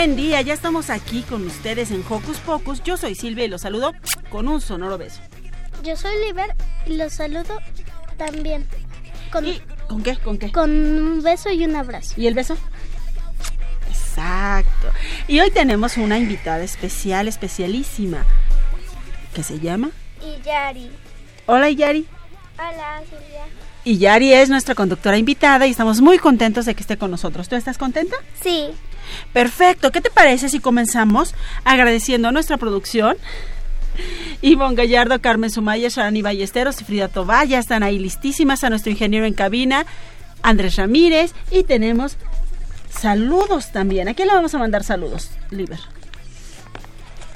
buen día, ya estamos aquí con ustedes en Hocus Pocus. Yo soy Silvia y los saludo con un sonoro beso. Yo soy Liber y los saludo también. Con, ¿Con qué? ¿Con qué? Con un beso y un abrazo. ¿Y el beso? Exacto. Y hoy tenemos una invitada especial, especialísima, que se llama... Iyari. Hola Iyari. Hola Silvia. Y Yari es nuestra conductora invitada y estamos muy contentos de que esté con nosotros. ¿Tú estás contenta? Sí. Perfecto, ¿qué te parece si comenzamos agradeciendo a nuestra producción? Ivonne Gallardo, Carmen Sumaya, Sharani Ballesteros y Frida Tobar ya están ahí listísimas a nuestro ingeniero en cabina, Andrés Ramírez, y tenemos saludos también. ¿A quién le vamos a mandar saludos, Liber?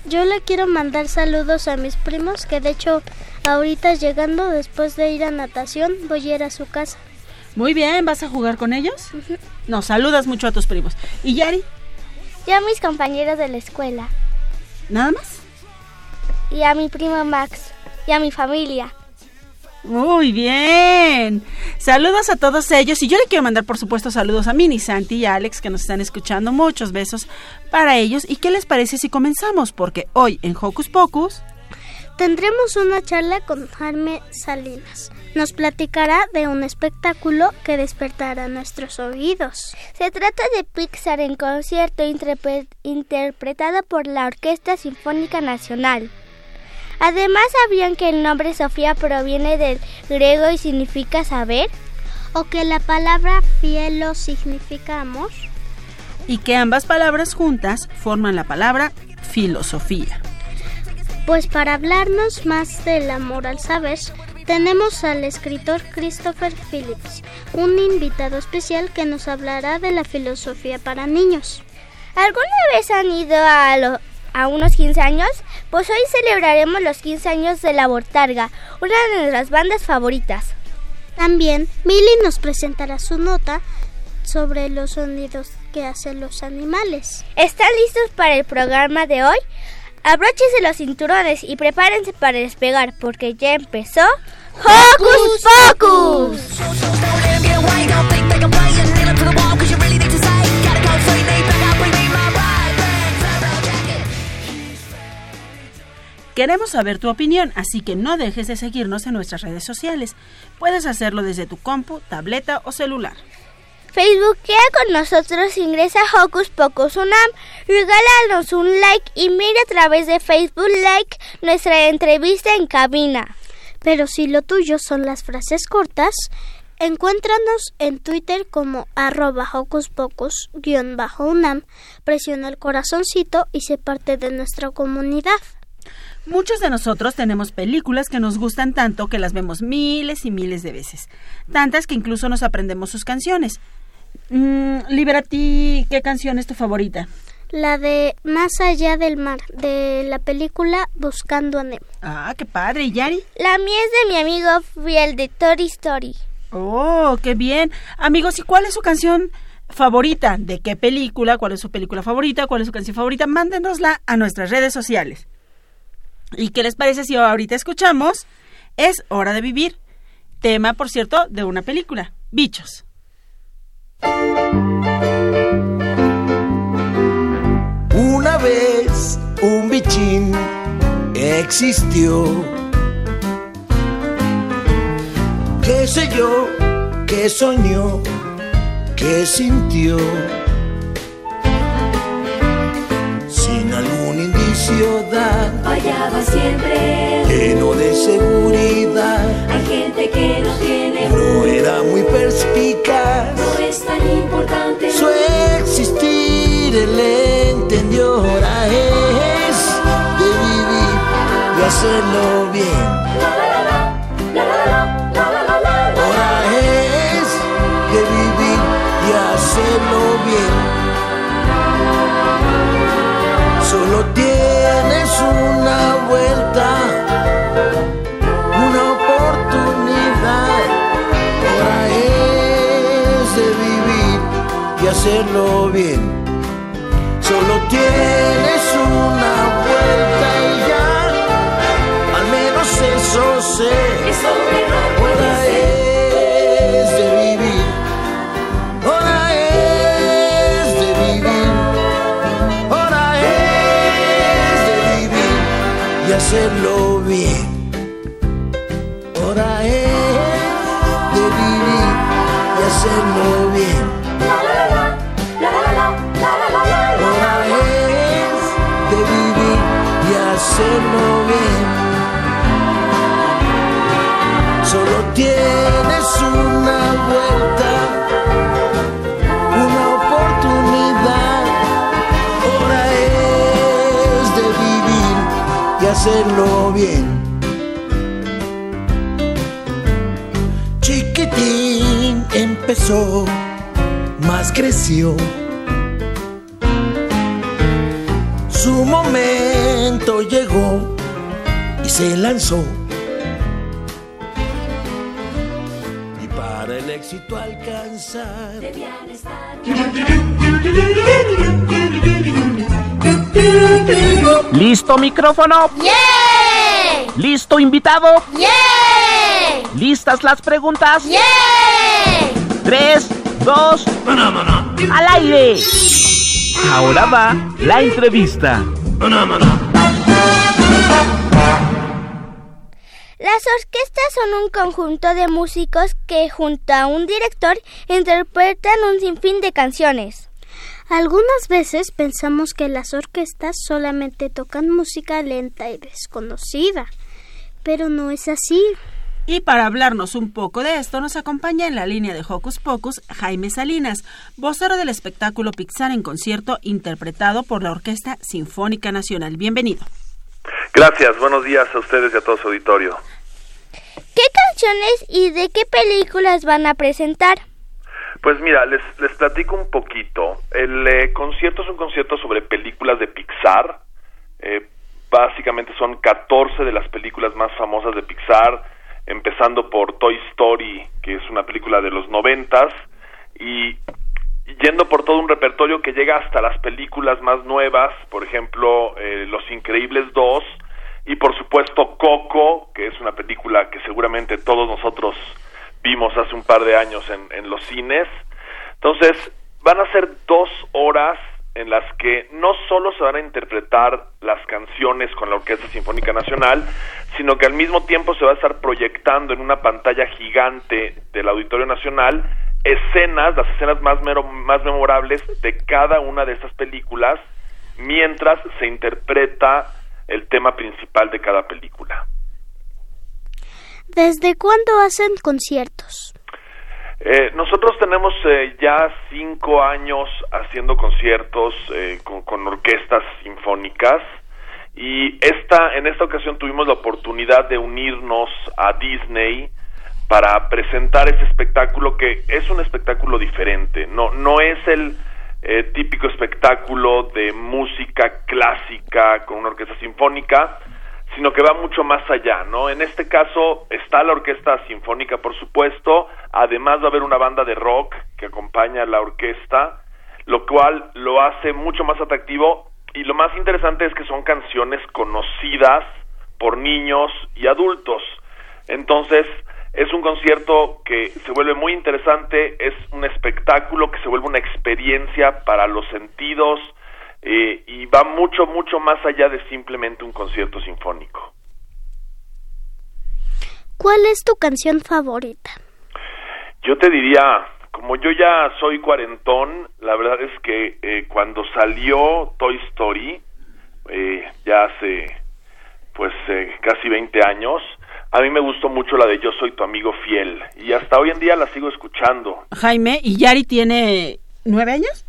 Yo le quiero mandar saludos a mis primos, que de hecho ahorita llegando después de ir a natación voy a ir a su casa. Muy bien, ¿vas a jugar con ellos? No, saludas mucho a tus primos. ¿Y Yari? Ya a mis compañeros de la escuela. ¿Nada más? Y a mi primo Max. Y a mi familia. Muy bien. Saludos a todos ellos. Y yo le quiero mandar, por supuesto, saludos a Mini, Santi y Alex que nos están escuchando. Muchos besos para ellos. ¿Y qué les parece si comenzamos? Porque hoy en Hocus Pocus tendremos una charla con Jaime Salinas nos platicará de un espectáculo que despertará nuestros oídos. Se trata de Pixar en concierto interpretada por la Orquesta Sinfónica Nacional. Además, ¿sabían que el nombre Sofía proviene del griego y significa saber? ¿O que la palabra fielo significa amor? Y que ambas palabras juntas forman la palabra filosofía. Pues para hablarnos más del amor al saber, tenemos al escritor Christopher Phillips, un invitado especial que nos hablará de la filosofía para niños. ¿Alguna vez han ido a, a unos 15 años? Pues hoy celebraremos los 15 años de La Bortarga, una de nuestras bandas favoritas. También Milly nos presentará su nota sobre los sonidos que hacen los animales. ¿Están listos para el programa de hoy? Abróchense los cinturones y prepárense para despegar porque ya empezó Hocus Pocus. Queremos saber tu opinión, así que no dejes de seguirnos en nuestras redes sociales. Puedes hacerlo desde tu compu, tableta o celular. Facebookea con nosotros, ingresa a Hocus Pocus Unam, regálanos un like y mira a través de Facebook Like nuestra entrevista en cabina. Pero si lo tuyo son las frases cortas, encuéntranos en Twitter como arroba Hocus Pocus-unam, presiona el corazoncito y se parte de nuestra comunidad. Muchos de nosotros tenemos películas que nos gustan tanto que las vemos miles y miles de veces, tantas que incluso nos aprendemos sus canciones. Mm, Liberati, ¿qué canción es tu favorita? La de Más allá del mar, de la película Buscando a Nemo. Ah, qué padre. ¿Y Yari? La mía es de mi amigo fiel de Toy Story. Oh, qué bien. Amigos, ¿y cuál es su canción favorita? ¿De qué película? ¿Cuál es su película favorita? ¿Cuál es su canción favorita? Mándenosla a nuestras redes sociales. ¿Y qué les parece si ahorita escuchamos? Es Hora de Vivir. Tema, por cierto, de una película. Bichos. Una vez un bichín existió. ¿Qué sé yo? ¿Qué soñó? ¿Qué sintió? Sin algún indicio da. Fallaba siempre. Lleno de seguridad. Hay gente que no tiene. No era muy perspicaz. No es tan importante su existir, él entendió. Ahora es de vivir y hacerlo bien. Ahora es de vivir y hacerlo bien. Solo hacerlo bien. Ahora es de vivir y hacerlo bien. Ahora es de vivir y hacerlo bien. Solo tienes una vuelta, hacerlo bien. Chiquitín empezó, más creció. Su momento llegó y se lanzó. Y para el éxito alcanzar. ¿Listo micrófono? ¡Yeah! ¿Listo invitado? ¡Yeah! ¿Listas las preguntas? ¡Yeah! Tres, dos, al aire. Ahora va la entrevista. Las orquestas son un conjunto de músicos que junto a un director interpretan un sinfín de canciones. Algunas veces pensamos que las orquestas solamente tocan música lenta y desconocida, pero no es así. Y para hablarnos un poco de esto, nos acompaña en la línea de Hocus Pocus Jaime Salinas, vocero del espectáculo Pixar en concierto interpretado por la Orquesta Sinfónica Nacional. Bienvenido. Gracias, buenos días a ustedes y a todo su auditorio. ¿Qué canciones y de qué películas van a presentar? Pues mira, les, les platico un poquito. El eh, concierto es un concierto sobre películas de Pixar. Eh, básicamente son 14 de las películas más famosas de Pixar, empezando por Toy Story, que es una película de los noventas, y yendo por todo un repertorio que llega hasta las películas más nuevas, por ejemplo, eh, Los Increíbles 2, y por supuesto Coco, que es una película que seguramente todos nosotros vimos hace un par de años en, los cines. Entonces, van a ser dos horas en las que no solo se van a interpretar las canciones con la Orquesta Sinfónica Nacional, sino que al mismo tiempo se va a estar proyectando en una pantalla gigante del Auditorio Nacional escenas, las escenas más, mero, más memorables de cada una de estas películas, mientras se interpreta el tema principal de cada película. ¿Desde cuándo hacen conciertos? Eh, nosotros tenemos eh, ya cinco años haciendo conciertos eh, con, con, orquestas sinfónicas y esta, en esta ocasión tuvimos la oportunidad de unirnos a Disney para presentar ese espectáculo que es un espectáculo diferente, no, no es el típico espectáculo de música clásica con una orquesta sinfónica, sino que va mucho más allá, ¿no? En este caso está la orquesta sinfónica, por supuesto, además va a haber una banda de rock que acompaña a la orquesta, lo cual lo hace mucho más atractivo y lo más interesante es que son canciones conocidas por niños y adultos. Entonces, es un concierto que se vuelve muy interesante, es un espectáculo que se vuelve una experiencia para los sentidos, eh, y va mucho, mucho más allá de simplemente un concierto sinfónico. ¿Cuál es tu canción favorita? Yo te diría, como yo ya soy cuarentón, la verdad es que eh, cuando salió Toy Story, eh, ya hace pues eh, casi 20 años, a mí me gustó mucho la de Yo soy tu amigo fiel y hasta hoy en día la sigo escuchando. Jaime, ¿y Yari tiene nueve años?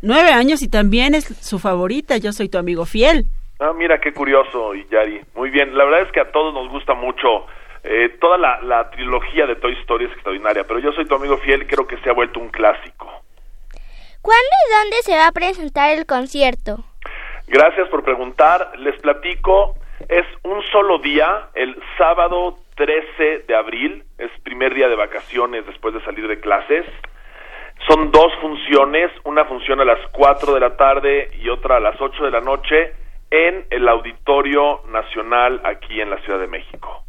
Nueve años y también es su favorita, Yo soy tu amigo fiel. Ah, mira qué curioso, Yari. Muy bien, la verdad es que a todos nos gusta mucho eh, toda la, la, trilogía de Toy Story es extraordinaria, pero yo soy tu amigo fiel, creo que se ha vuelto un clásico. ¿Cuándo y dónde se va a presentar el concierto? Gracias por preguntar. Les platico, es un solo día, el sábado 13 de abril, es primer día de vacaciones después de salir de clases. Son dos funciones, una función a las 4 de la tarde y otra a las 8 de la noche en el Auditorio Nacional aquí en la Ciudad de México.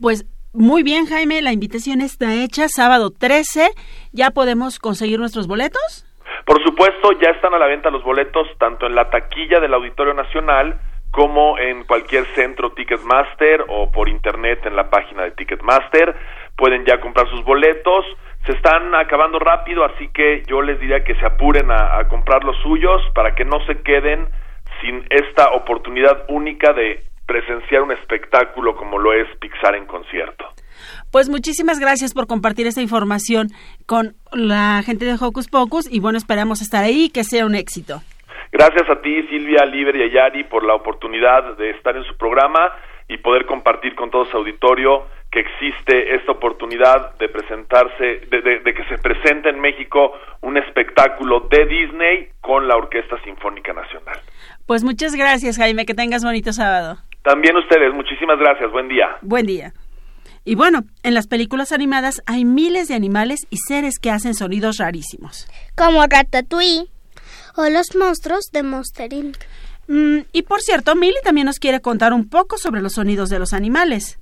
Pues muy bien, Jaime, la invitación está hecha. Sábado 13, ¿ya podemos conseguir nuestros boletos? Por supuesto, ya están a la venta los boletos tanto en la taquilla del Auditorio Nacional como en cualquier centro Ticketmaster o por internet en la página de Ticketmaster. Pueden ya comprar sus boletos. Se están acabando rápido, así que yo les diría que se apuren a, a comprar los suyos para que no se queden sin esta oportunidad única de presenciar un espectáculo como lo es Pixar en concierto. Pues muchísimas gracias por compartir esta información con la gente de Hocus Pocus y bueno, esperamos estar ahí y que sea un éxito. Gracias a ti, Silvia, Liber y Ayari, por la oportunidad de estar en su programa y poder compartir con todo su auditorio que existe esta oportunidad de presentarse, de, de, de, que se presente en México un espectáculo de Disney con la Orquesta Sinfónica Nacional. Pues muchas gracias, Jaime, que tengas bonito sábado. También ustedes, muchísimas gracias, buen día. Buen día. Y bueno, en las películas animadas hay miles de animales y seres que hacen sonidos rarísimos. Como Ratatouille o los monstruos de Monster Inc. Mm, y por cierto, Millie también nos quiere contar un poco sobre los sonidos de los animales.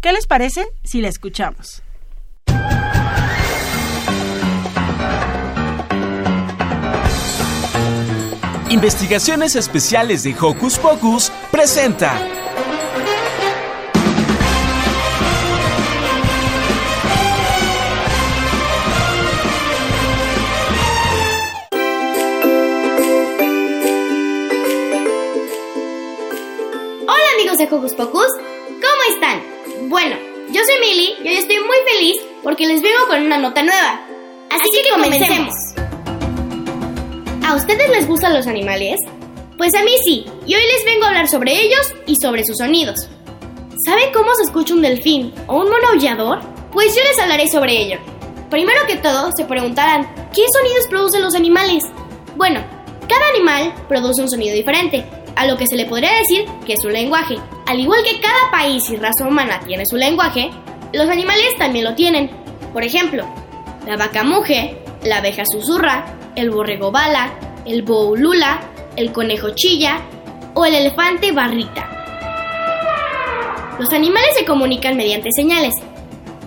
¿Qué les parece si la escuchamos? Investigaciones Especiales de Hocus Pocus presenta. Hola amigos de Hocus Pocus. Bueno, yo soy Millie y hoy estoy muy feliz porque les vengo con una nota nueva. Así, que, que comencemos. ¿A ustedes les gustan los animales? Pues a mí sí, y hoy les vengo a hablar sobre ellos y sobre sus sonidos. ¿Saben cómo se escucha un delfín o un mono aullador? Pues yo les hablaré sobre ello. Primero que todo, se preguntarán, ¿qué sonidos producen los animales? Bueno, cada animal produce un sonido diferente, a lo que se le podría decir que es su lenguaje. Al igual que cada país y raza humana tiene su lenguaje, los animales también lo tienen. Por ejemplo, la vaca muge, la abeja susurra, el borrego bala, el búho lula, el conejo chilla o el elefante barrita. Los animales se comunican mediante señales,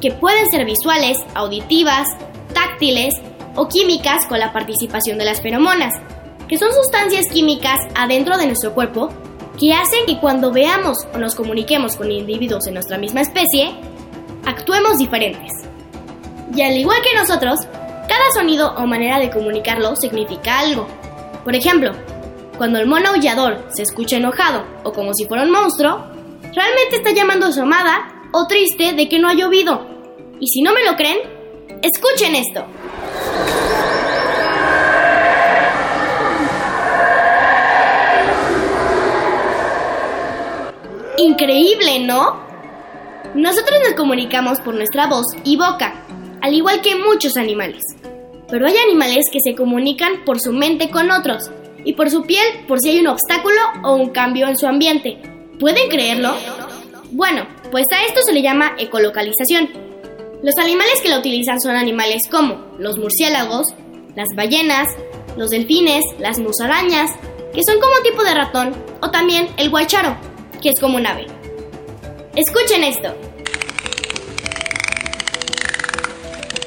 que pueden ser visuales, auditivas, táctiles o químicas con la participación de las feromonas, que son sustancias químicas adentro de nuestro cuerpo que hacen que cuando veamos o nos comuniquemos con individuos de nuestra misma especie, actuemos diferentes. Y al igual que nosotros, cada sonido o manera de comunicarlo significa algo. Por ejemplo, cuando el mono aullador se escucha enojado o como si fuera un monstruo, realmente está llamando a su amada o triste de que no ha llovido. Y si no me lo creen, escuchen esto. Increíble, ¿no? Nosotros nos comunicamos por nuestra voz y boca, al igual que muchos animales. Pero hay animales que se comunican por su mente con otros y por su piel por si hay un obstáculo o un cambio en su ambiente. ¿Pueden creerlo? Bueno, pues a esto se le llama ecolocalización. Los animales que lo utilizan son animales como los murciélagos, las ballenas, los delfines, las musarañas, que son como tipo de ratón, o también el guacharo, que es como un ave. Escuchen esto.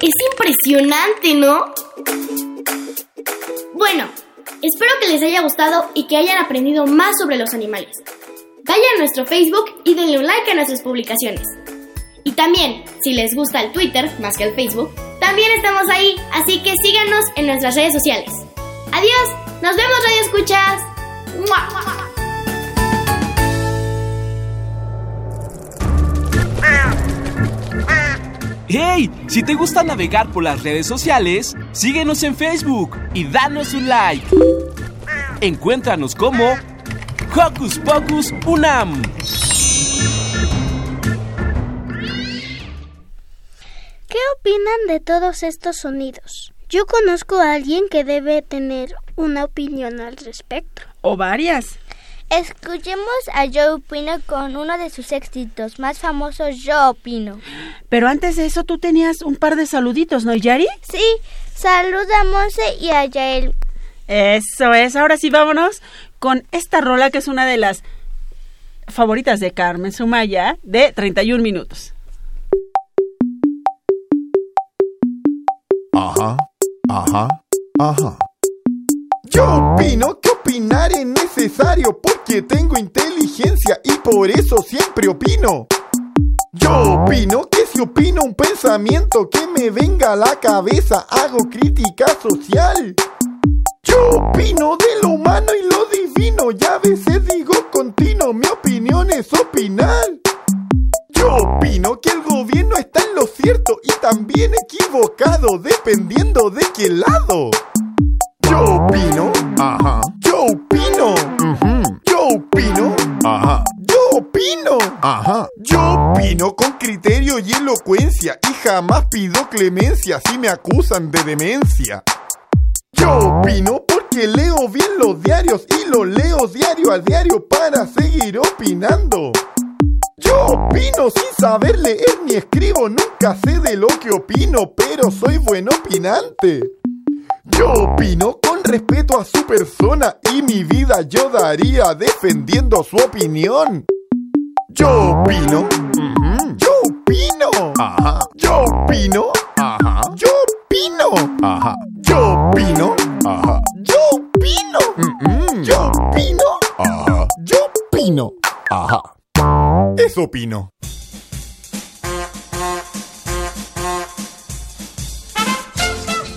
Es impresionante, ¿no? Bueno, espero que les haya gustado y que hayan aprendido más sobre los animales. Vayan a nuestro Facebook y denle un like a nuestras publicaciones. Y también, si les gusta el Twitter más que el Facebook, también estamos ahí, así que síganos en nuestras redes sociales. Adiós, nos vemos Radio Escuchas. ¡Mua! ¡Hey! Si te gusta navegar por las redes sociales, síguenos en Facebook y danos un like. Encuéntranos como Hocus Pocus Unam. ¿Qué opinan de todos estos sonidos? Yo conozco a alguien que debe tener una opinión al respecto. O varias. Escuchemos a Joe Pino con uno de sus éxitos más famosos, Yo Opino. Pero antes de eso tú tenías un par de saluditos, ¿no, Yari? Sí, saluda a Monse y a Yael. Eso es, ahora sí vámonos con esta rola que es una de las favoritas de Carmen Sumaya de 31 minutos. Ajá, ajá, ajá. Yo opino que opinar es necesario porque tengo inteligencia y por eso siempre opino. Yo opino que si opino un pensamiento que me venga a la cabeza, hago crítica social. Yo opino de lo humano y lo divino, ya a veces digo continuo, mi opinión es opinar. Yo opino que el gobierno está en lo cierto y también equivocado, dependiendo de qué lado. Yo opino, ajá. Yo opino, yo opino, ajá. Yo opino, ajá. Yo opino con criterio y elocuencia y jamás pido clemencia si me acusan de demencia. Yo opino porque leo bien los diarios y los leo diario a diario para seguir opinando. Yo opino sin saber leer ni escribo, nunca sé de lo que opino, pero soy buen opinante. Yo opino con respeto a su persona y mi vida yo daría defendiendo su opinión. Yo opino, yo opino, ajá. Yo opino, ajá. Yo opino, ajá. Yo opino, ajá. Yo opino, yo opino, ajá. Yo opino, ajá. Eso opino.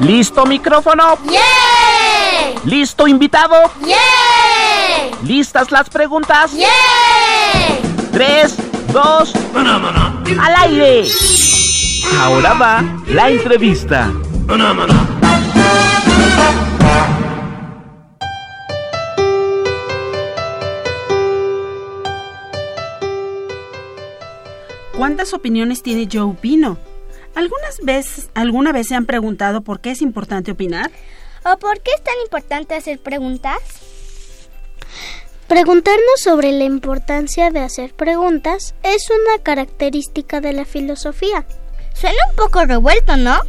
¿Listo micrófono? ¡Yay! ¿Listo invitado? ¡Yay! ¿Listas las preguntas? ¡Yay! Tres, dos, al aire. Ahora va la entrevista. ¿Cuántas opiniones tiene Joe Pino? ¿Algunas veces, ¿Alguna vez se han preguntado por qué es importante opinar? ¿O por qué es tan importante hacer preguntas? Preguntarnos sobre la importancia de hacer preguntas es una característica de la filosofía. Suena un poco revuelto, ¿no?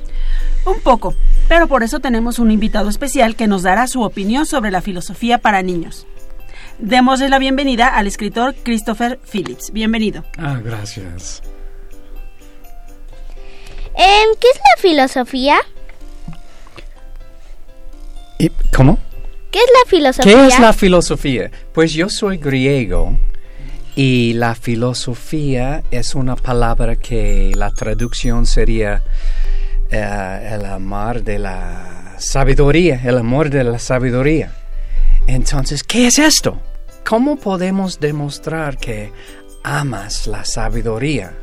Un poco, pero por eso tenemos un invitado especial que nos dará su opinión sobre la filosofía para niños. Démosle la bienvenida al escritor Christopher Phillips. Bienvenido. Ah, gracias. Eh, ¿Qué es la filosofía? ¿Y ¿Cómo? ¿Qué es la filosofía? ¿Qué es la filosofía? Pues yo soy griego y la filosofía es una palabra que la traducción sería eh, el amor de la sabiduría, el amor de la sabiduría. Entonces, ¿qué es esto? ¿Cómo podemos demostrar que amas la sabiduría?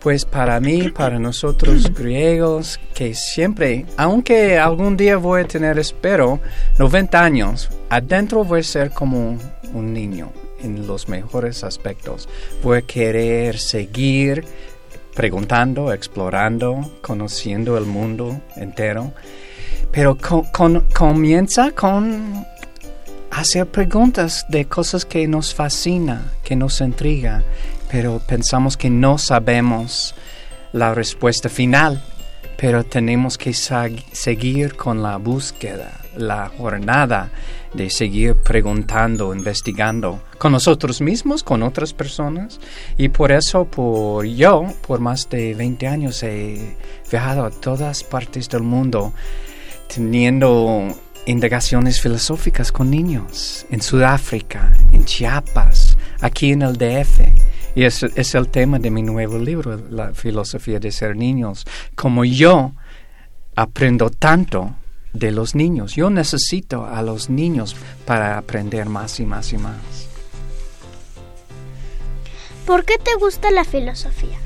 Pues para mí, para nosotros griegos, que siempre, aunque algún día voy a tener, espero, 90 años, adentro voy a ser como un niño en los mejores aspectos. Voy a querer seguir preguntando, explorando, conociendo el mundo entero. Pero con- con- comienza con hacer preguntas de cosas que nos fascina, que nos intriga, pero pensamos que no sabemos la respuesta final, pero tenemos que seguir con la búsqueda, la jornada de seguir preguntando, investigando con nosotros mismos, con otras personas. Y por eso, por yo, por más de 20 años he viajado a todas partes del mundo teniendo indagaciones filosóficas con niños en Sudáfrica, en Chiapas, aquí en el DF. Y es, es el tema de mi nuevo libro, La filosofía de ser niños. Como yo aprendo tanto de los niños, yo necesito a los niños para aprender más y más y más. ¿Por qué te gusta la filosofía?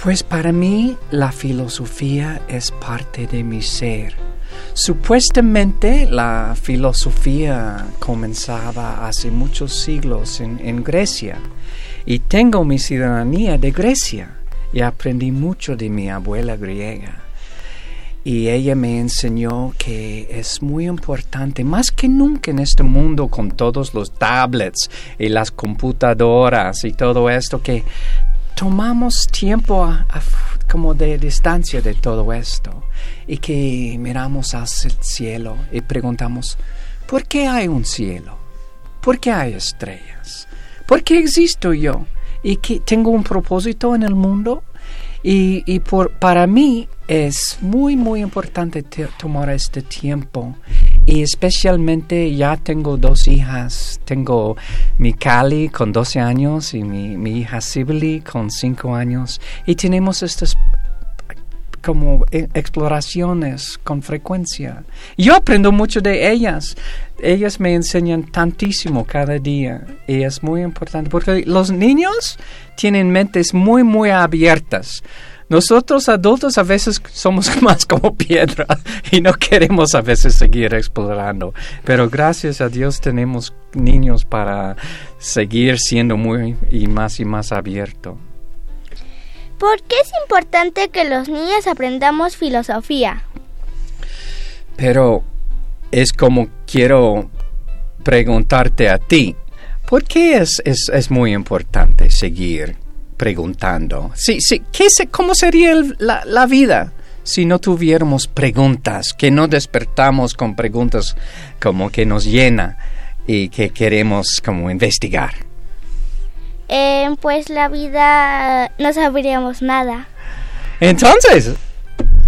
Pues para mí la filosofía es parte de mi ser Supuestamente la filosofía comenzaba hace muchos siglos en, Grecia y tengo mi ciudadanía de Grecia y aprendí mucho de mi abuela griega. Y ella me enseñó que es muy importante, más que nunca en este mundo con todos los tablets y las computadoras y todo esto, que tomamos tiempo como de distancia de todo esto y que miramos hacia el cielo y preguntamos, ¿por qué hay un cielo? ¿Por qué hay estrellas? ¿Por qué existo yo? ¿Y que tengo un propósito en el mundo? Y, y por, para mí es muy, muy importante tomar este tiempo. Y especialmente ya tengo dos hijas. Tengo mi Cali con 12 años y mi, mi hija Sibylle con 5 años. Y tenemos estas como e, exploraciones con frecuencia. Yo aprendo mucho de ellas. Ellas me enseñan tantísimo cada día y es muy importante porque los niños tienen mentes muy, muy abiertas. Nosotros adultos a veces somos más como piedra y no queremos a veces seguir explorando, pero gracias a Dios tenemos niños para seguir siendo muy y más y más abiertos. ¿Por qué es importante que los niños aprendamos filosofía? Pero es como quiero preguntarte a ti, ¿por qué es, es, muy importante seguir preguntando? Sí, sí, ¿qué ¿cómo sería la, la vida si no tuviéramos preguntas, que no despertamos con preguntas como que nos llena y que queremos como investigar? Eh, pues la vida no sabríamos nada. Entonces,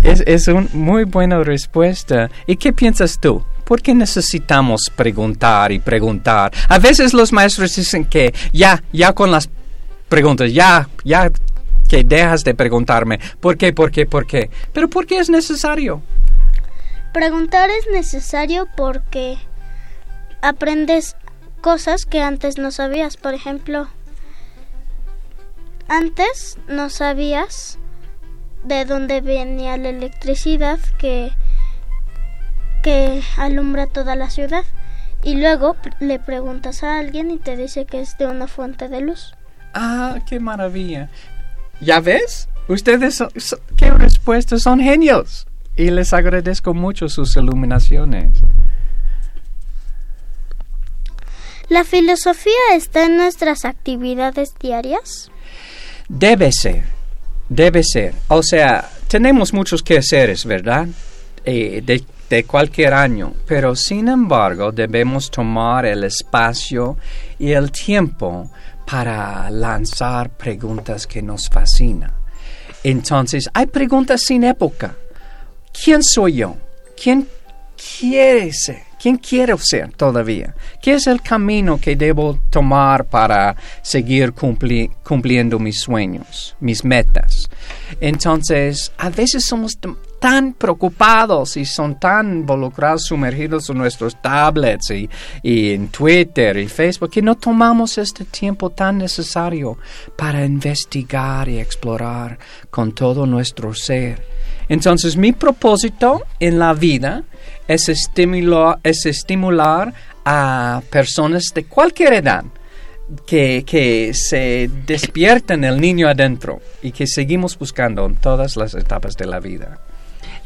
es, es una muy buena respuesta. ¿Y qué piensas tú? ¿Por qué necesitamos preguntar y preguntar? A veces los maestros dicen que ya, ya con las preguntas, ya, ya que dejas de preguntarme. ¿Por qué? ¿Por qué? ¿Por qué? Pero ¿por qué es necesario? Preguntar es necesario porque aprendes cosas que antes no sabías. Por ejemplo, antes no sabías de dónde venía la electricidad que, que alumbra toda la ciudad. Y luego le preguntas a alguien y te dice que es de una fuente de luz. Ah, qué maravilla. ¿Ya ves? Ustedes, son, qué respuestas, son genios. Y les agradezco mucho sus iluminaciones. ¿La filosofía está en nuestras actividades diarias? Debe ser, debe ser. O sea, tenemos muchos quehaceres, ¿verdad? Eh, de, de cualquier año, pero sin embargo debemos tomar el espacio y el tiempo para lanzar preguntas que nos fascinan. Entonces, hay preguntas sin época. ¿Quién soy yo? ¿Quién quiere ser? ¿Quién quiero ser todavía? ¿Qué es el camino que debo tomar para seguir cumpliendo mis sueños, mis metas? Entonces, a veces somos tan preocupados y son tan involucrados, sumergidos en nuestros tablets y, y, en Twitter y Facebook, que no tomamos este tiempo tan necesario para investigar y explorar con todo nuestro ser. Entonces mi propósito en la vida es estimular, es estimular a personas de cualquier edad que, que, se despierten el niño adentro y que seguimos buscando en todas las etapas de la vida.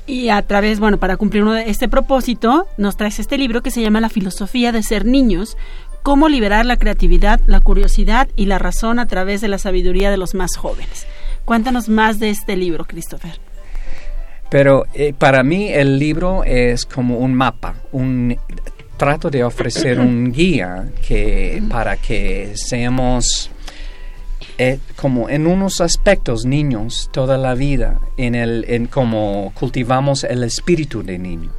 Y a través, bueno, para cumplir uno de este propósito, nos traes este libro que se llama La filosofía de ser niños, cómo liberar la creatividad, la curiosidad y la razón a través de la sabiduría de los más jóvenes. Cuéntanos más de este libro, Christopher. Pero eh, para mí el libro es como un mapa, un trato de ofrecer un guía que para que seamos eh, como en unos aspectos niños toda la vida, en el en cómo cultivamos el espíritu de niño,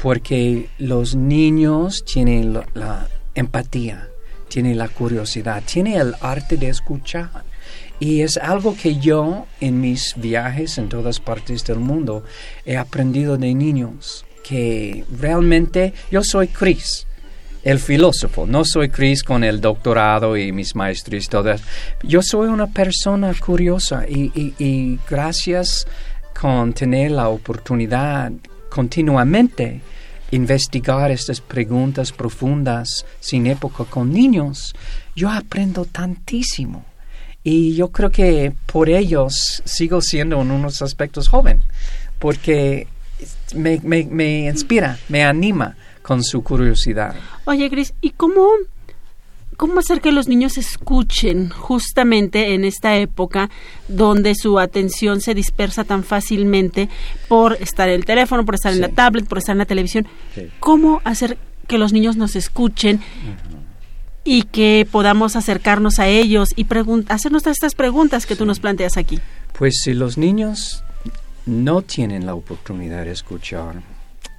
porque los niños tienen la, la empatía, tienen la curiosidad, tienen el arte de escuchar. Y es algo que yo en mis viajes en todas partes del mundo he aprendido de niños, que realmente yo soy Chris, el filósofo, no soy Chris con el doctorado y mis maestros y todo eso. Yo soy una persona curiosa y, y, y gracias con tener la oportunidad continuamente investigar estas preguntas profundas sin época con niños, yo aprendo tantísimo. Y yo creo que por ellos sigo siendo en unos aspectos joven, porque me, me, me inspira, me anima con su curiosidad. Oye, Gris, ¿y cómo, cómo hacer que los niños escuchen justamente en esta época donde su atención se dispersa tan fácilmente por estar en el teléfono, por estar en la tablet, por estar en la televisión? Sí. ¿Cómo hacer que los niños nos escuchen y que podamos acercarnos a ellos y hacernos estas preguntas que tú nos planteas aquí? Pues si los niños no tienen la oportunidad de escuchar,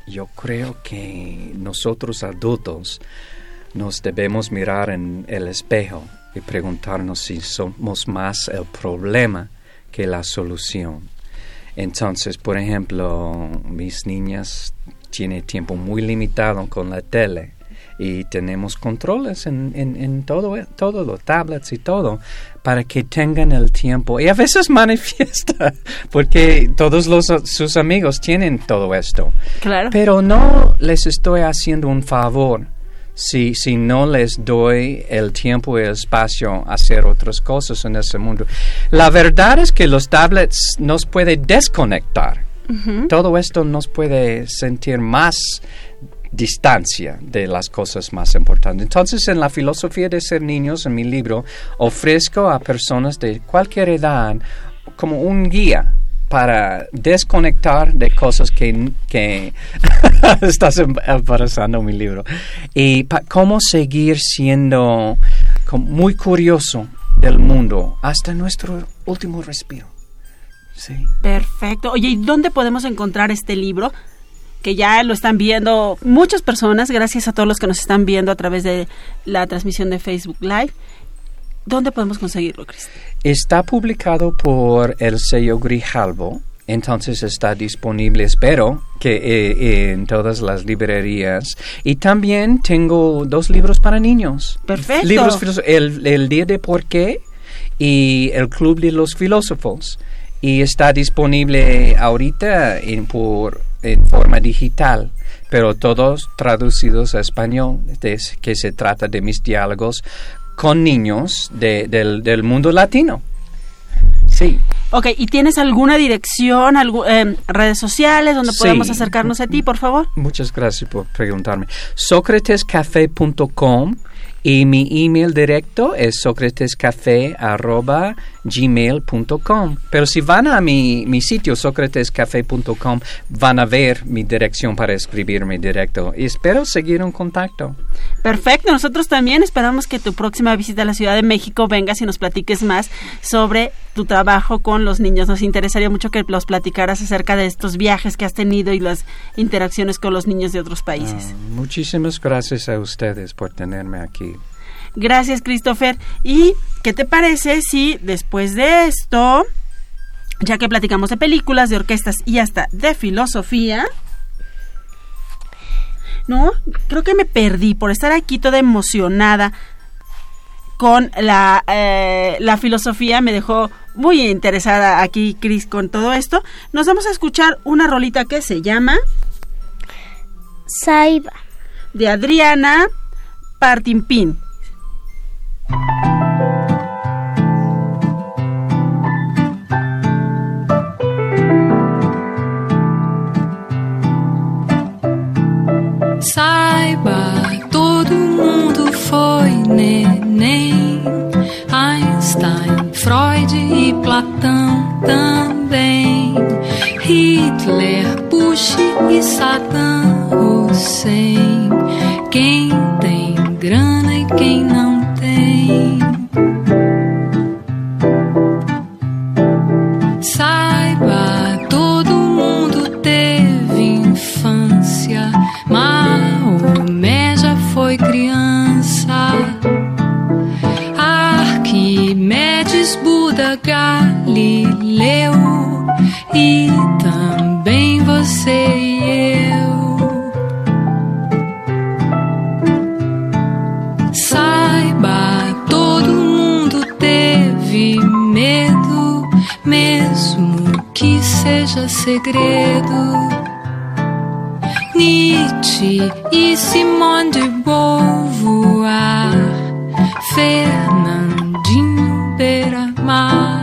yo creo que nosotros adultos nos debemos mirar en el espejo y preguntarnos si somos más el problema que la solución. Entonces, por ejemplo, mis niñas tienen tiempo muy limitado con la tele y tenemos controles en, en, en todo, todo, los tablets y todo, para que tengan el tiempo. Y a veces manifiesta, porque todos los, sus amigos tienen todo esto. Claro. Pero no les estoy haciendo un favor si, si no les doy el tiempo y el espacio a hacer otras cosas en ese mundo. La verdad es que los tablets nos puede desconectar. Todo esto nos puede sentir más distancia de las cosas más importantes. Entonces, en la filosofía de ser niños, en mi libro, ofrezco a personas de cualquier edad como un guía para desconectar de cosas que, que estás embarazando mi libro y cómo seguir siendo muy curioso del mundo hasta nuestro último respiro. Sí. Perfecto. Oye, ¿y dónde podemos encontrar este libro? Que ya lo están viendo muchas personas, gracias a todos los que nos están viendo a través de la transmisión de Facebook Live. ¿Dónde podemos conseguirlo, Cristian? Está publicado por el sello Grijalvo, entonces está disponible, espero, que eh, en todas las librerías. Y también tengo dos libros para niños. Perfecto. Libros el, el Día de Por qué y El Club de los Filósofos. Y está disponible ahorita en, por, en forma digital, pero todos traducidos a español, de- que se trata de mis diálogos con niños de- del, del mundo latino. Sí. Ok, ¿y tienes alguna dirección, algu- eh, redes sociales donde Sí. podamos acercarnos a ti, por favor? Muchas gracias por preguntarme. Socratescafé.com y mi email directo es socratescafé.gmail.com. Pero si van a mi, mi sitio socratescafé.com van a ver mi dirección para escribirme directo. Y espero seguir en contacto. Perfecto, nosotros también esperamos que tu próxima visita a la Ciudad de México vengas y nos platiques más sobre tu trabajo con los niños. Nos interesaría mucho que los platicaras acerca de estos viajes que has tenido y las interacciones con los niños de otros países. Ah, muchísimas gracias a ustedes por tenerme aquí. Gracias, Christopher. ¿Y qué te parece si después de esto, ya que platicamos de películas, de orquestas y hasta de filosofía, no, creo que me perdí por estar aquí toda emocionada con la, eh, la filosofía, me dejó muy interesada aquí, Chris, con todo esto. Nos vamos a escuchar una rolita que se llama Saiba. de Adriana Partimpín. Freud e Platão também, Hitler, Bush e Saddam Hussein. Quem tem grana e quem não você e eu. Saiba, todo mundo teve medo, mesmo que seja segredo. Nietzsche e Simone de Beauvoir, Fernandinho Beira-Mar.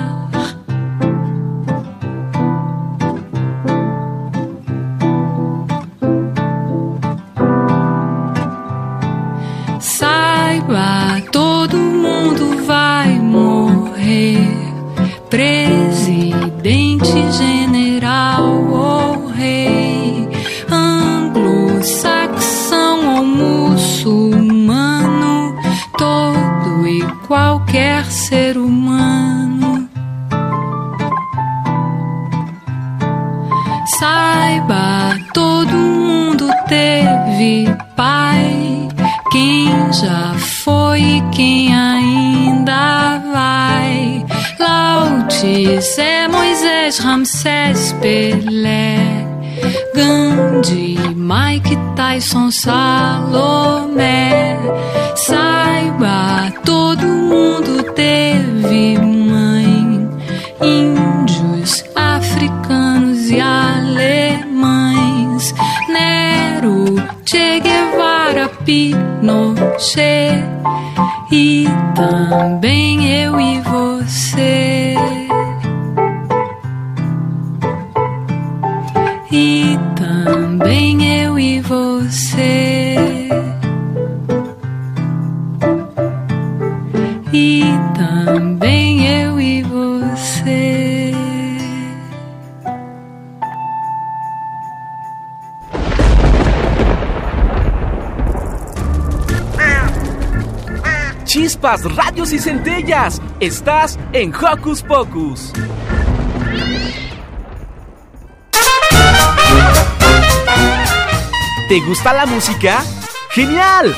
Centellas. Estás en Hocus Pocus. ¿Te gusta la música? ¡Genial!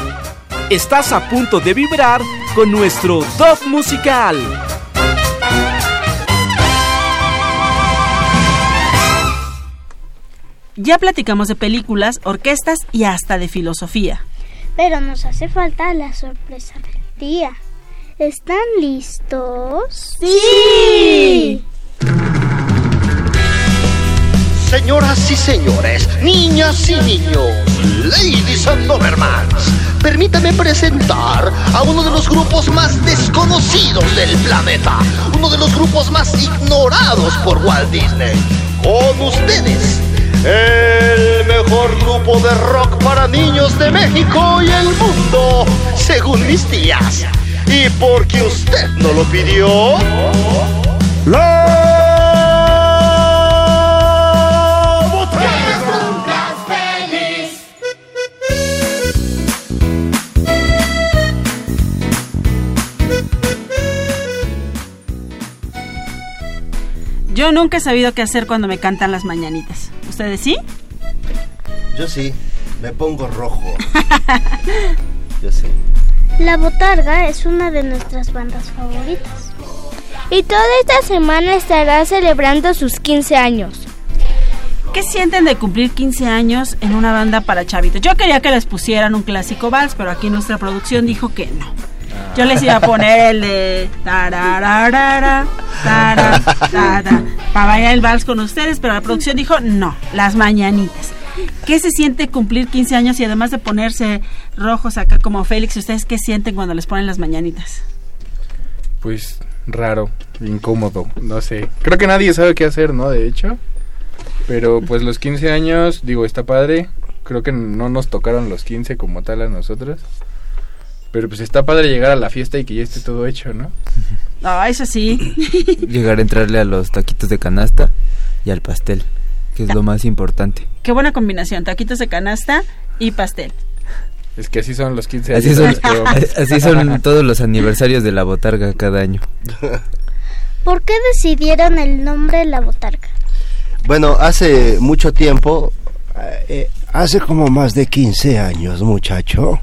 Estás a punto de vibrar con nuestro top musical. Ya platicamos de películas, orquestas y hasta de filosofía. Pero nos hace falta la sorpresa del día. ¿Están listos? ¡Sí! Señoras y señores, niñas y niños, ladies and Dobermans, permítame presentar a uno de los grupos más desconocidos del planeta, uno de los grupos más ignorados por Walt Disney. Con ustedes, el mejor grupo de rock para niños de México y el mundo, según mis tías. Y porque usted no lo pidió, Yo nunca he sabido qué hacer cuando me cantan las mañanitas. ¿Ustedes sí? Yo sí, me pongo rojo. Yo sí. La Botarga es una de nuestras bandas favoritas. Y toda esta semana estará celebrando sus 15 años. ¿Qué sienten de cumplir 15 años en una banda para chavitos? Yo quería que les pusieran un clásico vals, pero aquí nuestra producción dijo que no. Yo les iba a poner el de tarararara, tara, tara, para bailar el vals con ustedes, pero la producción dijo no, las mañanitas. ¿Qué se siente cumplir 15 años y además de ponerse rojos acá como Félix, ustedes qué sienten cuando les ponen las mañanitas? Pues raro, incómodo, no sé. Creo que nadie sabe qué hacer, ¿no? De hecho. Pero pues los 15 años, digo, está padre. Creo que no nos tocaron los 15 como tal a nosotros. Pero pues está padre llegar a la fiesta y que ya esté todo hecho, ¿no? Ah, eso sí. Llegar a entrarle a los taquitos de canasta y al pastel, que es lo más importante. Qué buena combinación, taquitos de canasta y pastel. Es que así son los 15 años. Así son, así son todos los aniversarios de la botarga cada año. ¿Por qué decidieron el nombre de la botarga? Bueno, hace mucho tiempo, Eh, hace como más de 15 años, muchacho,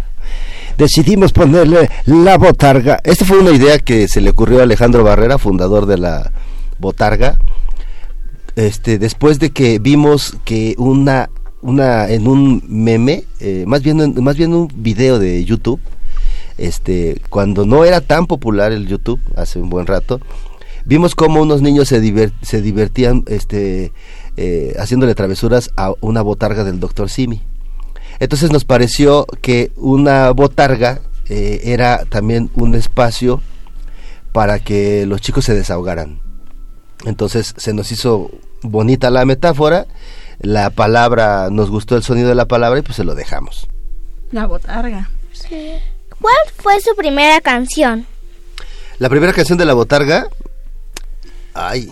decidimos ponerle la botarga. esta fue una idea que se le ocurrió a Alejandro Barrera, fundador de la botarga, este, después de que vimos que una, una en un meme, eh, más bien, en- más bien un video de YouTube, este, cuando no era tan popular el YouTube, hace un buen rato, vimos cómo unos niños se divertían este, eh, haciéndole travesuras a una botarga del doctor Simi. Entonces nos pareció que una botarga eh, era también un espacio para que los chicos se desahogaran. Entonces se nos hizo bonita la metáfora, la palabra, nos gustó el sonido de la palabra y pues se lo dejamos. La botarga. ¿Cuál fue su primera canción? La primera canción de la botarga, ay,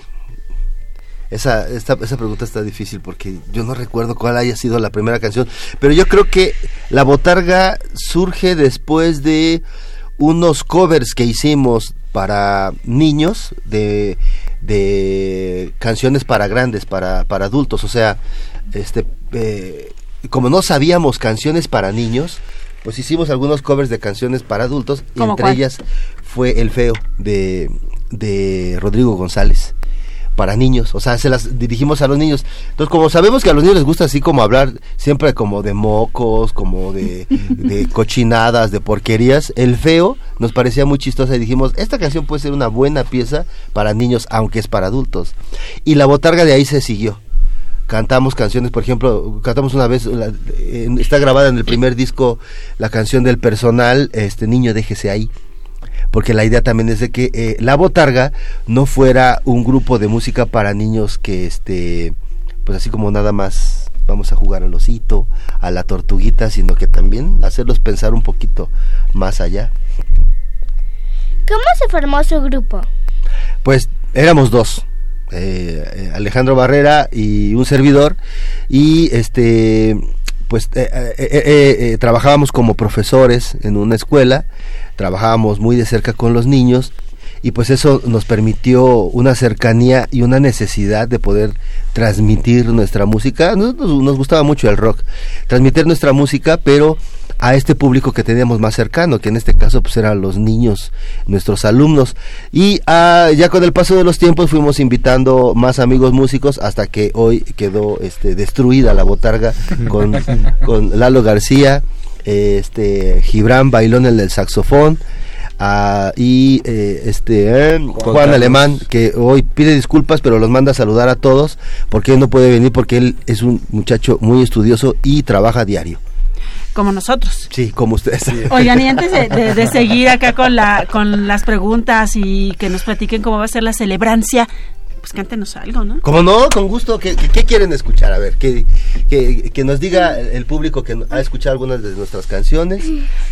esa, esta, esa pregunta está difícil porque yo no recuerdo cuál haya sido la primera canción, pero yo creo que la botarga surge después de unos covers que hicimos para niños de, de canciones para grandes, para, para adultos, o sea, este, eh, como no sabíamos canciones para niños, pues hicimos algunos covers de canciones para adultos, y ¿Cómo entre cuál? ellas fue El Feo de, de Rodrigo González para niños, o sea, se las dirigimos a los niños. Entonces, como sabemos que a los niños les gusta así como hablar siempre como de mocos, como de, de cochinadas, de porquerías, el feo nos parecía muy chistosa y dijimos, esta canción puede ser una buena pieza para niños, aunque es para adultos. Y la botarga de ahí se siguió. Cantamos canciones, por ejemplo, cantamos una vez, la- está grabada en el primer disco la canción del personal, este niño déjese ahí porque la idea también es de que eh, la botarga no fuera un grupo de música para niños que este pues así como nada más vamos a jugar al osito, a la tortuguita, sino que también hacerlos pensar un poquito más allá. ¿Cómo se formó su grupo? Pues éramos dos, eh, eh, Alejandro Barrera y un servidor, y este pues eh, eh, eh, eh, eh, trabajábamos como profesores en una escuela, trabajábamos muy de cerca con los niños y pues eso nos permitió una cercanía y una necesidad de poder transmitir nuestra música. Nos, nos- gustaba mucho el rock, transmitir nuestra música, pero a este público que teníamos más cercano, que en este caso pues eran los niños, nuestros alumnos. Y ah, ya con el paso de los tiempos fuimos invitando más amigos músicos hasta que hoy quedó este, destruida la botarga con, con Lalo García, este Gibran Bailón el del saxofón. ah, y eh, este eh, Juan. Alemán que hoy pide disculpas pero los manda a saludar a todos porque él no puede venir porque él es un muchacho muy estudioso y trabaja diario Como nosotros. sí como ustedes Oigan, y antes de, de- de seguir acá con, la, con las preguntas y que nos platiquen cómo va a ser la celebrancia, cántenos algo, ¿no? Como no, con gusto. ¿Qué, qué- qué quieren escuchar? A ver, que, que, que nos diga el público que ha escuchado algunas de nuestras canciones.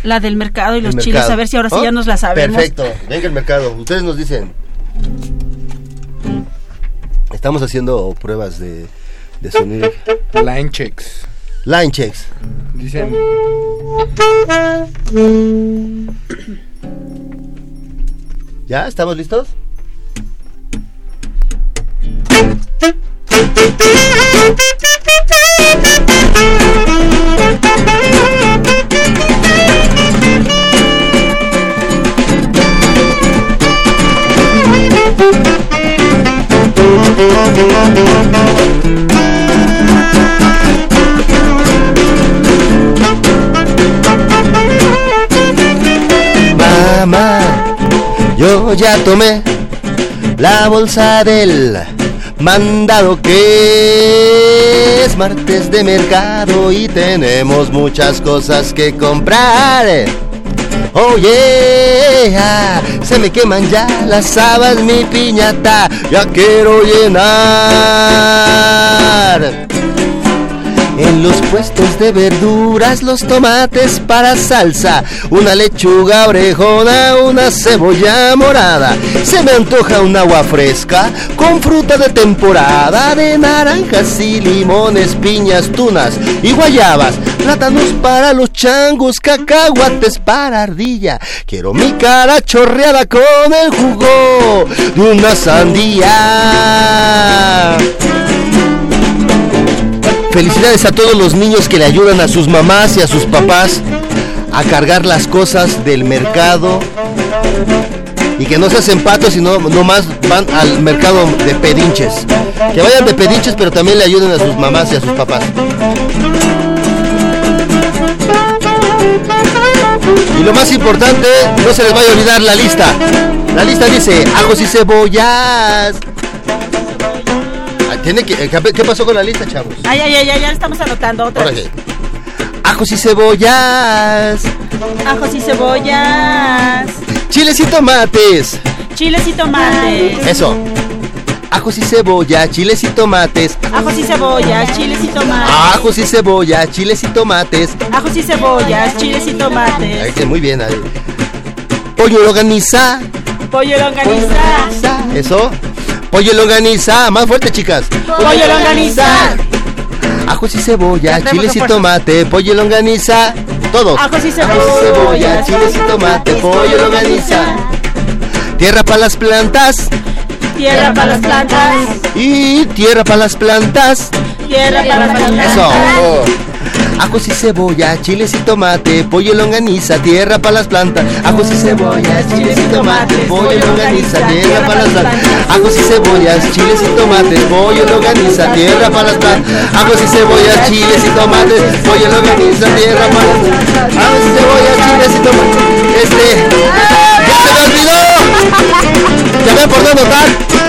La del mercado y los El chiles, mercado. a ver si ahora sí ¿Oh? ya nos la sabemos. Perfecto, venga el mercado. Ustedes nos dicen. Estamos haciendo pruebas de, de sonido. Line checks. Line checks. Dicen. ¿Ya? ¿Estamos listos? Mamá, yo ya tomé la bolsa del mandado que es martes de mercado y tenemos muchas cosas que comprar. Oh yeah, se me queman ya las habas, mi piñata, ya quiero llenar. En los puestos de verduras, los tomates para salsa, una lechuga orejona, una cebolla morada. Se me antoja un agua fresca con fruta de temporada, de naranjas y limones, piñas, tunas y guayabas, plátanos para los changos, cacahuates para ardilla. Quiero mi cara chorreada con el jugo de una sandía. Felicidades a todos los niños que le ayudan a sus mamás y a sus papás a cargar las cosas del mercado y que no se hacen patos y no nomás van al mercado de pedinches. Que vayan de pedinches pero también le ayuden a sus mamás y a sus papás. Y lo más importante, no se les vaya a olvidar la lista. La lista dice ajos y cebollas. Tiene que, eh, ¿Qué pasó con la lista, chavos? Ay, ay, ay, ay, ya estamos anotando otra vez. Ajos y cebollas. Ajos y cebollas. Chiles y tomates. Chiles y tomates. Eso. Ajos y cebolla, chiles y tomates. Ajos y cebollas, chiles y tomates. Ajos y cebolla, chiles y tomates. Ajos y cebollas, chiles y tomates. Ahí que muy bien. ahí. Pollo longaniza. Pollo longaniza. Eso. Pollo longaniza. Más fuerte, chicas. Pollo longaniza. Ajos y cebolla, chiles y tomate, pollo longaniza. Todos. Ajos y cebolla, chiles y tomate, pollo longaniza. Tierra para las plantas. Tierra para las plantas. Y tierra para las plantas. Tierra para las plantas. Eso. Ajos y cebolla, chiles y tomate, pollo longaniza, tierra para las plantas. Ajos y cebolla, chiles y tomate, pollo longaniza, tierra para las plantas. Ajos y cebollas, chiles y tomate, pollo longaniza, tierra para las plantas. Ajos y cebollas, chiles y tomate, pollo longaniza, tierra para las plantas. Ajos y cebollas, chiles y tomate. Este. ¡Ya se me olvidó! ¿Ya ven por dónde anotar?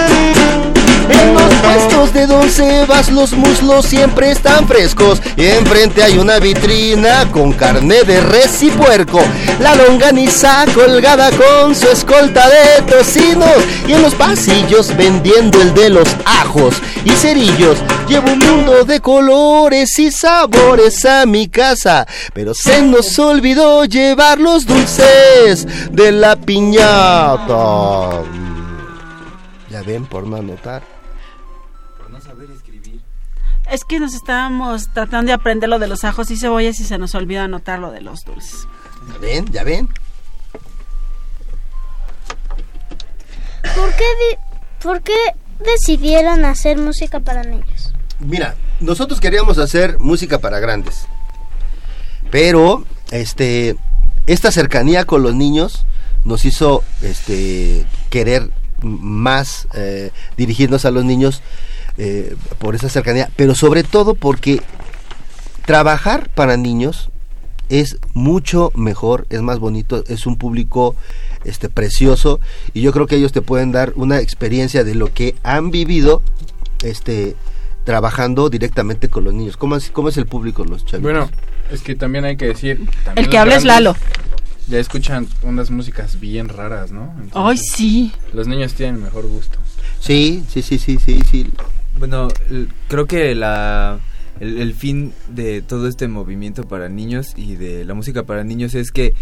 En los puestos de Don Sebas los muslos siempre están frescos y enfrente hay una vitrina con carne de res y puerco. La longaniza colgada con su escolta de tocinos y en los pasillos vendiendo el de los ajos y cerillos. Llevo un mundo de colores y sabores a mi casa, pero se nos olvidó llevar los dulces de la piñata. Ya ven por no anotar. Es que nos estábamos tratando de aprender lo de los ajos y cebollas y se nos olvidó anotar lo de los dulces. ¿Ya ven? ¿Ya ven? ¿Por qué, di- ¿Por qué decidieron hacer música para niños? Mira, nosotros queríamos hacer música para grandes. Pero, este, esta cercanía con los niños nos hizo, este, querer más eh, dirigirnos a los niños eh, por esa cercanía, pero sobre todo porque trabajar para niños es mucho mejor, es más bonito, es un público este precioso y yo creo que ellos te pueden dar una experiencia de lo que han vivido este trabajando directamente con los niños. ¿Cómo es, cómo es el público los chavitos? Bueno, es que también hay que decir... también El que habla es Lalo. Ya escuchan unas músicas bien raras, ¿no? Entonces, Ay, sí. Los niños tienen mejor gusto. Sí, sí, sí, sí, sí, sí. Bueno, creo que la el, fin de todo este movimiento para niños y de la música para niños es que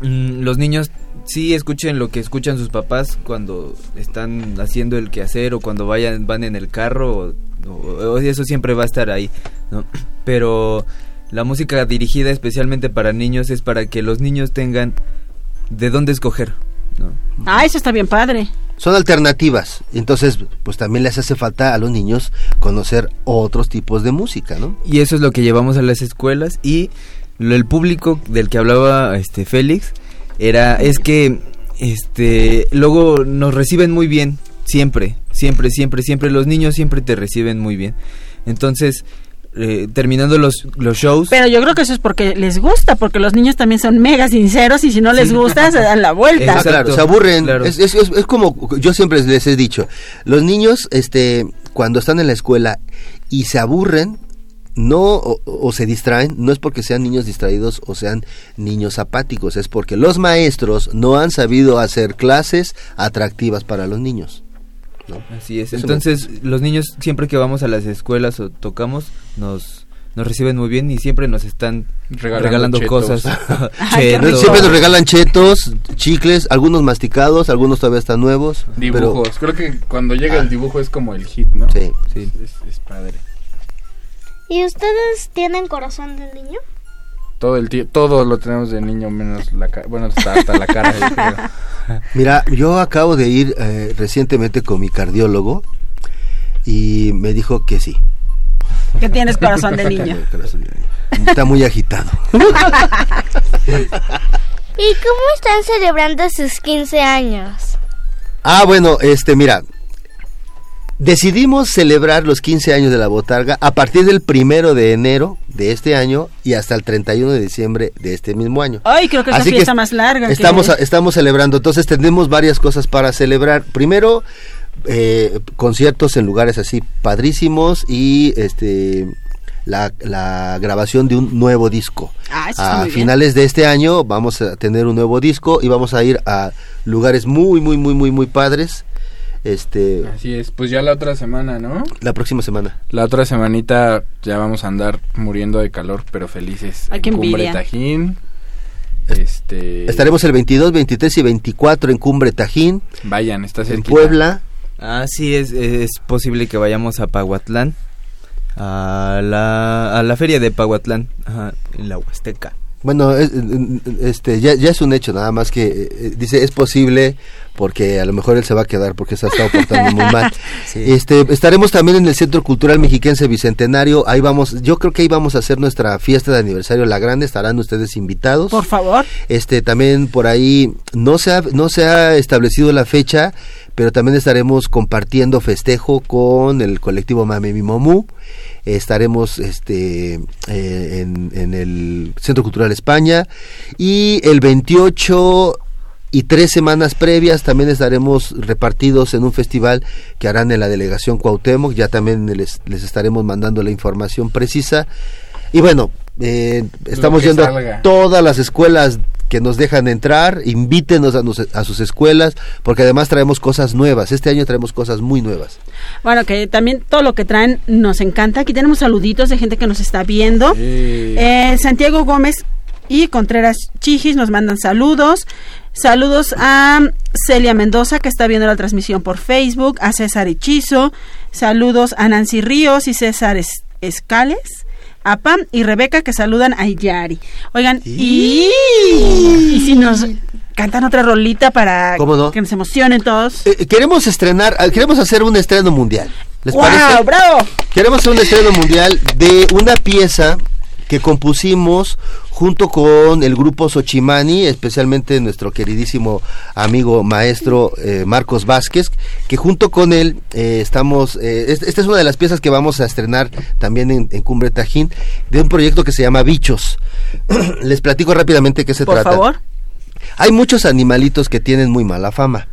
mm, los niños sí escuchen lo que escuchan sus papás cuando están haciendo el quehacer o cuando vayan van en el carro o, o- eso siempre va a estar ahí, ¿no? Pero la música dirigida especialmente para niños es para que los niños tengan de dónde escoger. Ah, eso está bien padre. Son alternativas. Entonces, pues también les hace falta a los niños conocer otros tipos de música, ¿no? Y eso es lo que llevamos a las escuelas y el público del que hablaba este Félix era es que este luego nos reciben muy bien siempre, siempre, siempre, siempre los niños siempre te reciben muy bien. Entonces, eh, terminando los, los shows Pero yo creo que eso es porque les gusta, porque los niños también son mega sinceros y si no les Sí. gusta se dan la vuelta. Ah, claro, se aburren. Es, es- es- es como yo siempre les he dicho, los niños, este, cuando están en la escuela y se aburren, no o, o se distraen, no es porque sean niños distraídos o sean niños apáticos, es porque los maestros no han sabido hacer clases atractivas para los niños. ¿No? Así es. Eso Entonces, los niños siempre que vamos a las escuelas o tocamos nos nos reciben muy bien y siempre nos están Regalando regalando, chetos. cosas. Siempre nos regalan chetos, chicles, algunos masticados, algunos todavía están nuevos. pero- Dibujos. Creo que cuando llega el dibujo es como el hit, ¿no? Sí. Sí. Es, es padre. ¿Y ustedes tienen corazón de niño? Todo el tie- todo lo tenemos de niño menos la cara. Bueno, hasta, hasta la cara. Mira, yo acabo de ir eh, recientemente con mi cardiólogo y me dijo que sí. Que tienes corazón de niño. Corazón de niño. Está muy agitado. ¿Y cómo están celebrando sus 15 años? Ah, bueno, este, mira. Decidimos celebrar los 15 años de la botarga a partir del primero de enero de este año y hasta el 31 de diciembre de este mismo año. Ay, creo que es la fiesta más larga. que- Estamos, estamos celebrando, entonces tenemos varias cosas para celebrar. Primero, eh, conciertos en lugares así padrísimos y este la, la grabación de un nuevo disco. Ah, a bien. finales de este año vamos a tener un nuevo disco y vamos a ir a lugares muy, muy, muy, muy, muy padres. Este, Así es. Pues ya la otra semana, ¿no? la próxima semana. La otra semanita ya vamos a andar muriendo de calor, pero felices. Ay, en qué Cumbre envidia. Tajín. Este. Estaremos el 22, 23 y 24 en Cumbre Tajín, Vayan, está en cerquita. Puebla. Ah, sí, es, es posible que vayamos a Pahuatlán, a la, a la feria de Pahuatlán, ajá, en la Huasteca. Bueno, es- este, ya, ya es un hecho, nada más que eh, eh, dice es posible porque a lo mejor él se va a quedar porque se ha estado portando muy mal. Sí. Este, estaremos también en el Centro Cultural Mexiquense Bicentenario, ahí vamos, yo creo que ahí vamos a hacer nuestra fiesta de aniversario La Grande, estarán ustedes invitados. Por favor. Este, también por ahí no se ha, no se ha establecido la fecha, pero también estaremos compartiendo festejo con el colectivo Mame Mi Momu. Estaremos este, eh, en, en el Centro Cultural España y el 28 y tres semanas previas también estaremos repartidos en un festival que harán en la delegación Cuauhtémoc, ya también les, les estaremos mandando la información precisa. Y bueno, eh, estamos yendo salga. a todas las escuelas que nos dejan entrar, invítenos a, nos- a sus escuelas, porque además traemos cosas nuevas, este año traemos cosas muy nuevas. Bueno, que también todo lo que traen nos encanta. Aquí tenemos saluditos de gente que nos está viendo. Eh, Santiago Gómez y Contreras Chijis nos mandan saludos. Saludos a Celia Mendoza que está viendo la transmisión por Facebook, a César Hechizo, saludos a Nancy Ríos y César Es- Escales, a Pam y Rebeca que saludan a Yari. Oigan, y, y si nos cantan otra rolita para que nos emocionen todos. Eh, queremos estrenar, ah, queremos hacer un estreno mundial. ¿Les ¡Guau, parece? bravo! Queremos hacer un estreno mundial de una pieza que compusimos junto con el grupo Xochimani, especialmente nuestro queridísimo amigo maestro eh, Marcos Vázquez, que junto con él eh, estamos, eh, es- esta es una de las piezas que vamos a estrenar también en, en Cumbre Tajín, de un proyecto que se llama Bichos. Les platico rápidamente qué se Por trata. favor. Hay muchos animalitos que tienen muy mala fama.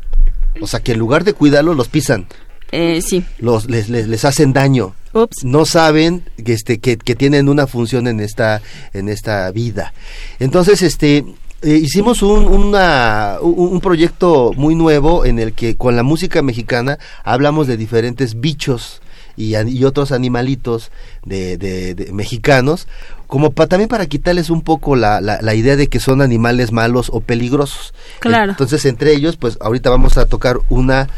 O sea, que en lugar de cuidarlos, los pisan Eh, sí. los les, les, les hacen daño. No saben que este que, que tienen una función en esta en esta vida. Entonces, este eh, hicimos un, una, un, un proyecto muy nuevo en el que con la música mexicana hablamos de diferentes bichos y, otros animalitos de, de- de mexicanos, como pa- también para quitarles un poco la, la, la idea de que son animales malos o peligrosos. Claro. Entonces, entre ellos, pues ahorita vamos a tocar una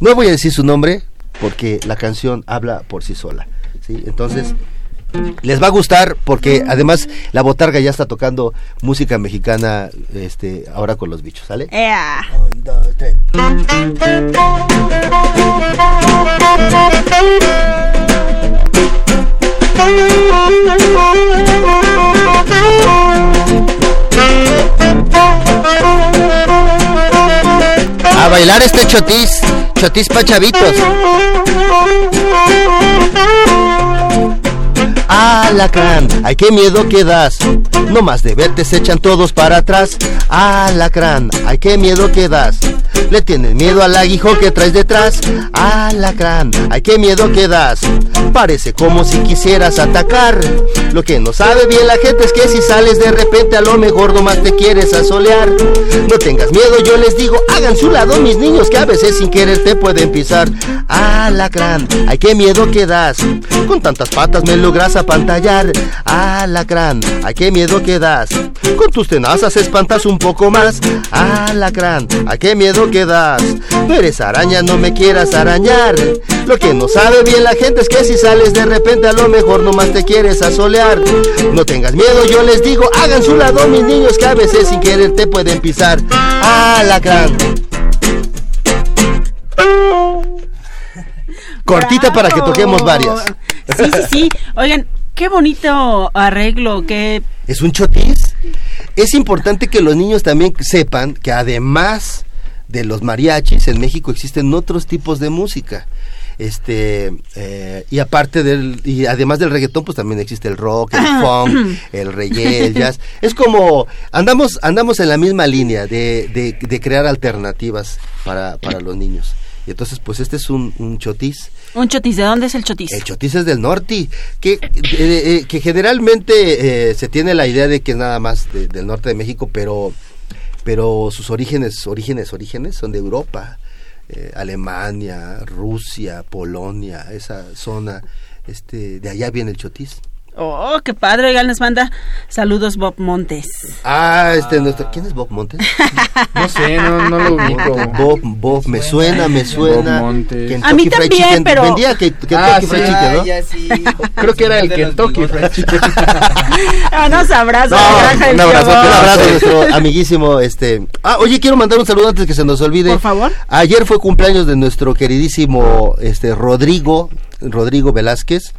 no voy a decir su nombre porque la canción habla por sí sola. ¿sí? Entonces, les va a gustar porque además la botarga ya está tocando música mexicana este, ahora con los bichos, ¿sale? ¡Ea! A bailar este chotis, chotis pa' chavitos. Alacrán, ay qué miedo que das. No más de verte se echan todos para atrás. Alacrán, ay qué miedo que das. Le tienes miedo al aguijón que traes detrás. Alacrán, ay qué miedo que das. Parece como si quisieras atacar. Lo que no sabe bien la gente es que si sales de repente a lo mejor nomás te quieres asolear. No tengas miedo, yo les digo, hagan su lado mis niños que a veces sin querer te pueden pisar. Alacrán, ay qué miedo que das. Con tantas patas me logras apantallar. Alacrán, ay qué miedo que das. Con tus tenazas espantas un poco más. Alacrán, ay qué miedo que das. No eres araña, no me quieras arañar. Lo que no sabe bien la gente es que si sales de repente a lo mejor nomás te quieres asolear. No tengas miedo, yo les digo, hagan su lado mis niños que a veces sin querer te pueden pisar. Alacrán. Cortita para que toquemos varias. Sí, sí, sí. Oigan, qué bonito arreglo, qué... ¿Es un chotis? Es importante que los niños también sepan que además de los mariachis, en México existen otros tipos de música. Este, eh, y aparte del, y además del reggaetón, pues también existe el rock, el funk, el reggae, el jazz. Es como, andamos, andamos en la misma línea de, de, de crear alternativas para, para los niños. Y entonces, pues este es un, un chotis. Un chotis, ¿de dónde es el chotis? El chotis es del norte, que, eh, que generalmente eh, se tiene la idea de que es nada más de- del norte de México, pero, pero sus orígenes, orígenes, orígenes son de Europa, eh, Alemania, Rusia, Polonia, esa zona, este, de allá viene el chotis. Oh, qué padre. Oigan, nos manda saludos Bob Montes. Ah, este, nuestro, ¿quién es Bob Montes? No sé, no, no lo ubico. Bob, Bob, me suena, me suena. Bob Montes. Kentucky A mí Fried también, Chicken. pero- Vendía que, Kentucky Ah, Fried sí. Chicken, ¿no? Ah, ya sí. Creo que era el Kentucky Fried Chicken. Ah, nos abrazos. No, Granja del un abrazo, un abrazo a nuestro amiguísimo, este. Ah, oye, quiero mandar un saludo antes que se nos olvide. Por favor. Ayer fue cumpleaños de nuestro queridísimo, este, Rodrigo, Rodrigo Velázquez,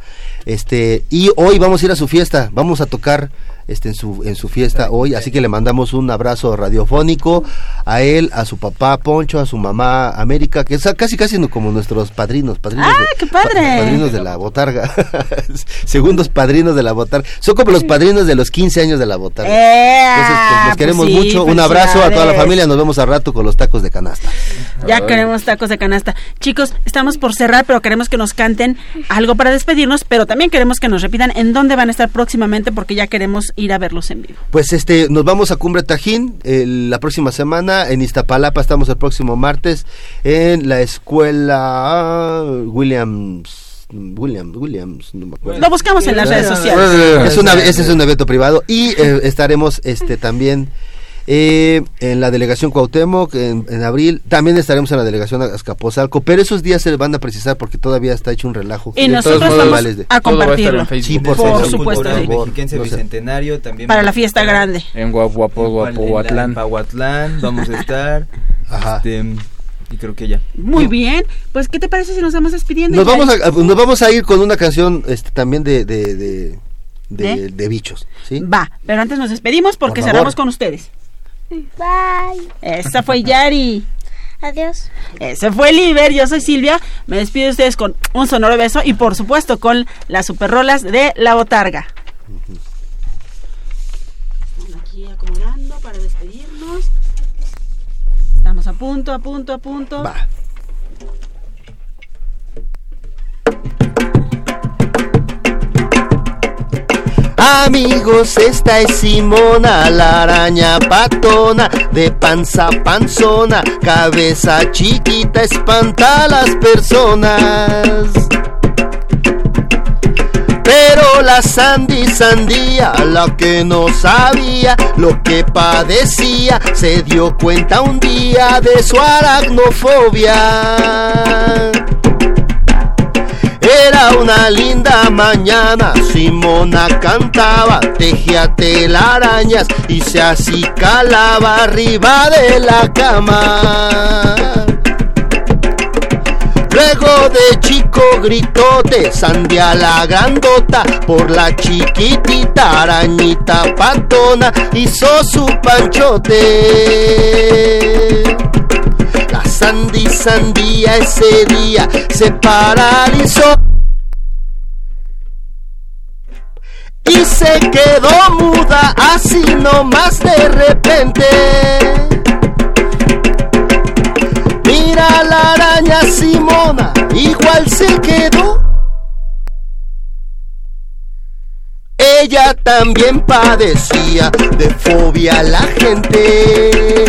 este, y hoy vamos a ir a su fiesta, vamos a tocar, este, en su, en su fiesta hoy, así que le mandamos un abrazo radiofónico a él, a su papá Poncho, a su mamá América, que es casi, casi como nuestros padrinos, padrinos. ¡Ah, de- qué padre! pa- padrinos de la botarga, segundos padrinos de la botarga, son como los padrinos de los 15 años de la botarga. Eh, Entonces, pues, los pues queremos sí, mucho. Un abrazo a toda la familia. Nos vemos al rato con los tacos de canasta. Ya queremos tacos de canasta. Chicos, estamos por cerrar, pero queremos que nos canten algo para despedirnos, pero también queremos que nos repitan en dónde van a estar próximamente porque ya queremos ir a verlos en vivo. Pues este, nos vamos a Cumbre Tajín el- la próxima semana. En Iztapalapa estamos el próximo martes en la escuela Williams. Williams, Williams, no me acuerdo. Lo buscamos en las redes sociales. Es una- ese es un evento privado y eh, estaremos este también eh, en la delegación Cuauhtémoc en, en abril. También estaremos en la delegación Azcapotzalco, pero esos días se van a precisar porque todavía está hecho un relajo. Y De nosotros todos vamos de- a compartirlo. Sí, por, Por supuesto. por favor. Mexiquense No sé. Bicentenario también. Para la a fiesta grande. En Guapuatlán. En vamos a estar. Este, y creo que ya. Muy bien. Pues, ¿qué te parece si nos vamos despidiendo? Nos vamos, a, nos vamos a ir con una canción este, también de, de, de, de- ¿De? de bichos. ¿sí? Va, pero antes nos despedimos porque Por cerramos con ustedes. Bye. Esta fue Yari. Adiós. Ese fue Liber, yo soy Silvia. Me despido de ustedes con un sonoro beso y por supuesto con las superrolas de La Botarga. Estamos aquí acomodando para despedirnos. Estamos a punto, a punto, a punto. Amigos, esta es Simona, la araña patona, de panza panzona, cabeza chiquita, espanta a las personas. Pero la Sandy Sandía, la que no sabía lo que padecía, se dio cuenta un día de su aracnofobia. Era una linda mañana, Simona cantaba, tejía telarañas y se acicalaba arriba de la cama. Luego de chico gritote, Sandia la grandota, por la chiquitita arañita patona, hizo su panchote. Sandy Sandía ese día se paralizó y se quedó muda así nomás de repente. a la araña Simona, igual se quedó. Ella también padecía de fobia a la gente.